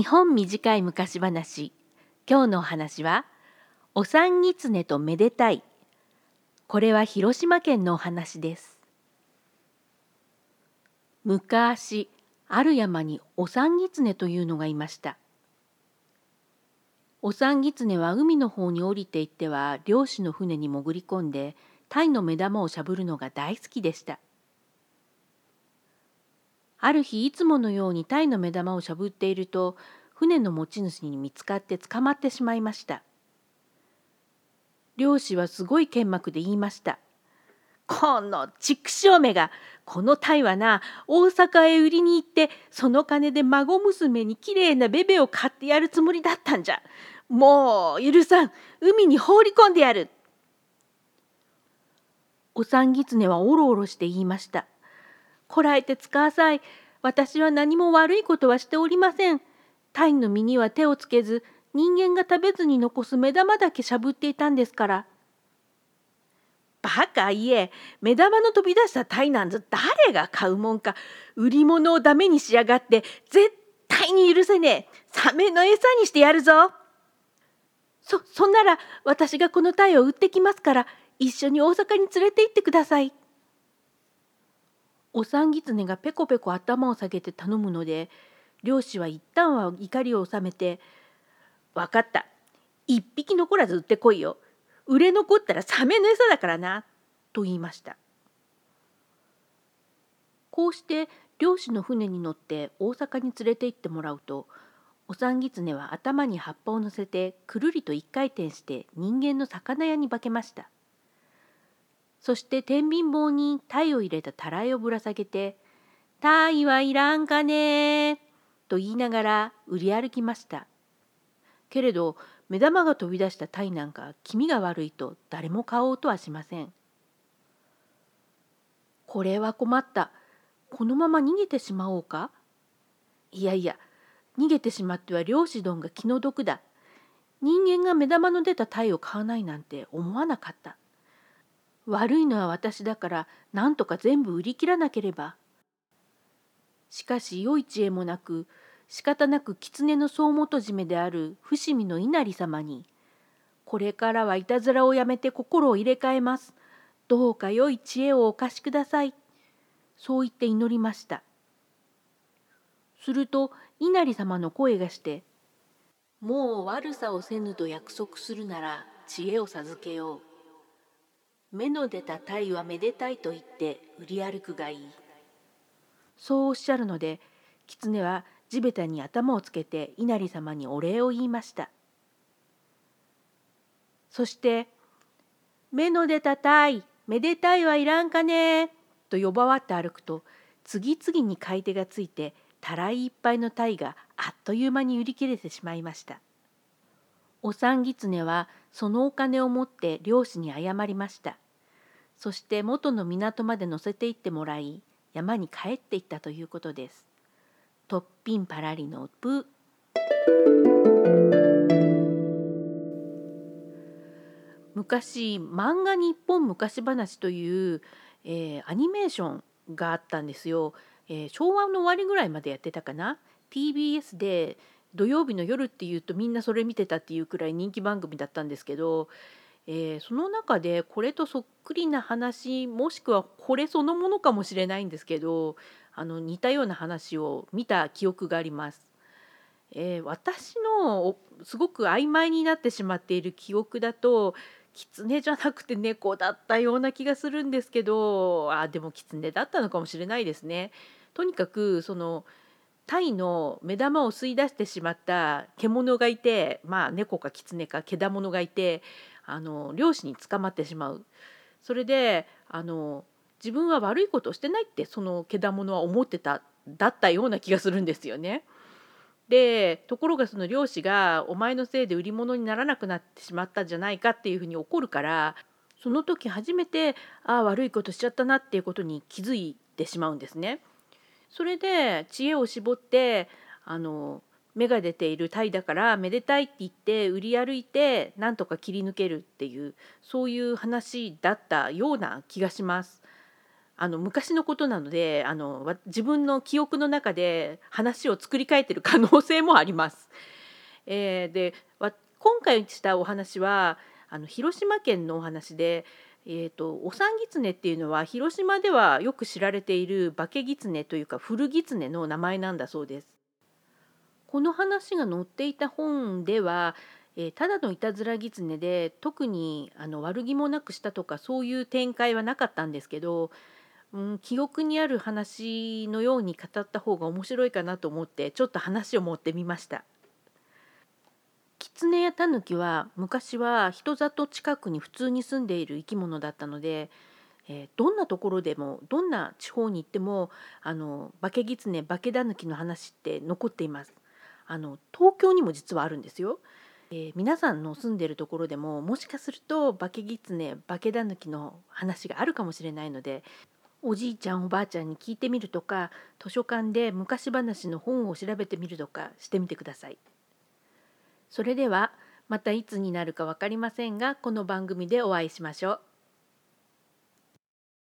日本短い昔話。今日のお話はお産狐とめでたい。これは広島県のお話です。昔ある山にお産狐というのがいました。お産狐は海の方に降りていっては漁師の船に潜り込んで鯛の目玉をしゃぶるのが大好きでした。ある日いつものように鯛の目玉をしゃぶっていると船の持ち主に見つかって捕まってしまいました。漁師はすごい剣幕で言いました「この畜生めがこの鯛はな大阪へ売りに行ってその金で孫娘にきれいなベベを買ってやるつもりだったんじゃ。もう許さん海に放り込んでやる」お産狐はおろおろして言いました「こらえて使わさい。私は何も悪いことはしておりません。鯛の身には手をつけず、人間が食べずに残す目玉だけしゃぶっていたんですから。バカ言え、目玉の飛び出した鯛なんぞ誰が買うもんか。売り物をダメにしやがって、絶対に許せねえ。サメの餌にしてやるぞ。そ、そんなら私がこの鯛を売ってきますから、一緒に大阪に連れて行ってください。お産狐がペコペコ頭を下げて頼むので漁師は一旦は怒りを収めて「分かった。一匹残らず売ってこいよ。売れ残ったらサメの餌だからな」と言いました。こうして漁師の船に乗って大阪に連れて行ってもらうとお産狐は頭に葉っぱを乗せてくるりと一回転して人間の魚屋に化けました。そして天秤棒に鯛を入れたたらいをぶら下げて「鯛はいらんかね」と言いながら売り歩きました。けれど目玉が飛び出した鯛なんか気味が悪いと誰も買おうとはしません。これは困った。このまま逃げてしまおうかいやいや逃げてしまっては漁師どんが気の毒だ。人間が目玉の出た鯛を買わないなんて思わなかった。悪いのは私だから何とか全部売り切らなければ。しかし良い知恵もなく仕方なく狐の総元締めである伏見の稲荷様に「これからはいたずらをやめて心を入れ替えます。どうか良い知恵をお貸しください」そう言って祈りました。すると稲荷様の声がして「もう悪さをせぬと約束するなら知恵を授けよう。目の出た鯛はめでたいと言って売り歩くがいい。そうおっしゃるので狐は地べたに頭をつけて稲荷様にお礼を言いました。そして「目の出た鯛めでたいはいらんかね」と呼ばわって歩くと次々に買い手がついてたらいいっぱいの鯛があっという間に売り切れてしまいました。お産狐はそのお金を持って漁師に謝りました。そして元の港まで乗せて行ってもらい山に帰っていったということです。トッピンパラリのプ昔漫画日本昔話という、えー、アニメーションがあったんですよ、えー、昭和の終わりぐらいまでやってたかな？TBS で土曜日の夜っていうとみんなそれ見てたっていうくらい人気番組だったんですけど、えー、その中でこれとそっくりな話もしくはこれそのものかもしれないんですけどあの似たような話を見た記憶があります。えー、私のすごく曖昧になってしまっている記憶だと狐じゃなくて猫だったような気がするんですけどあでも狐だったのかもしれないですね。とにかくそのタイの目玉を吸い出してしまった獣がいてまあ猫か狐か獣がいてあの漁師に捕まってしまう。それであの自分は悪いことをしてないってその獣は思ってただったような気がするんですよね。でところがその漁師がお前のせいで売り物にならなくなってしまったんじゃないかっていうふうに怒るからその時初めてああ悪いことしちゃったなっていうことに気づいてしまうんですね。それで知恵を絞ってあの芽が出ている鯛だからめでたいって言って売り歩いてなんとか切り抜けるっていうそういう話だったような気がします。あの昔のことなのであの自分の記憶の中で話を作り変えてる可能性もあります。えー、で今回したお話はあの広島県のお話で、えーと、お産狐っていうのは広島ではよく知られている化け狐というか古狐の名前なんだそうです。この話が載っていた本では、えー、ただのいたずら狐で特にあの悪気もなくしたとかそういう展開はなかったんですけどうん、記憶にある話のように語った方が面白いかなと思ってちょっと話を持ってみました。狐やタヌキは昔は人里近くに普通に住んでいる生き物だったので、えー、どんなところでもどんな地方に行ってもあの化け狐化けタヌキの話って残っています。あの東京にも実はあるんですよ。えー、皆さんの住んでるところでももしかすると化け狐化けタヌキの話があるかもしれないのでおじいちゃんおばあちゃんに聞いてみるとか図書館で昔話の本を調べてみるとかしてみてください。それではまたいつになるか分かりませんがこの番組でお会いしましょう。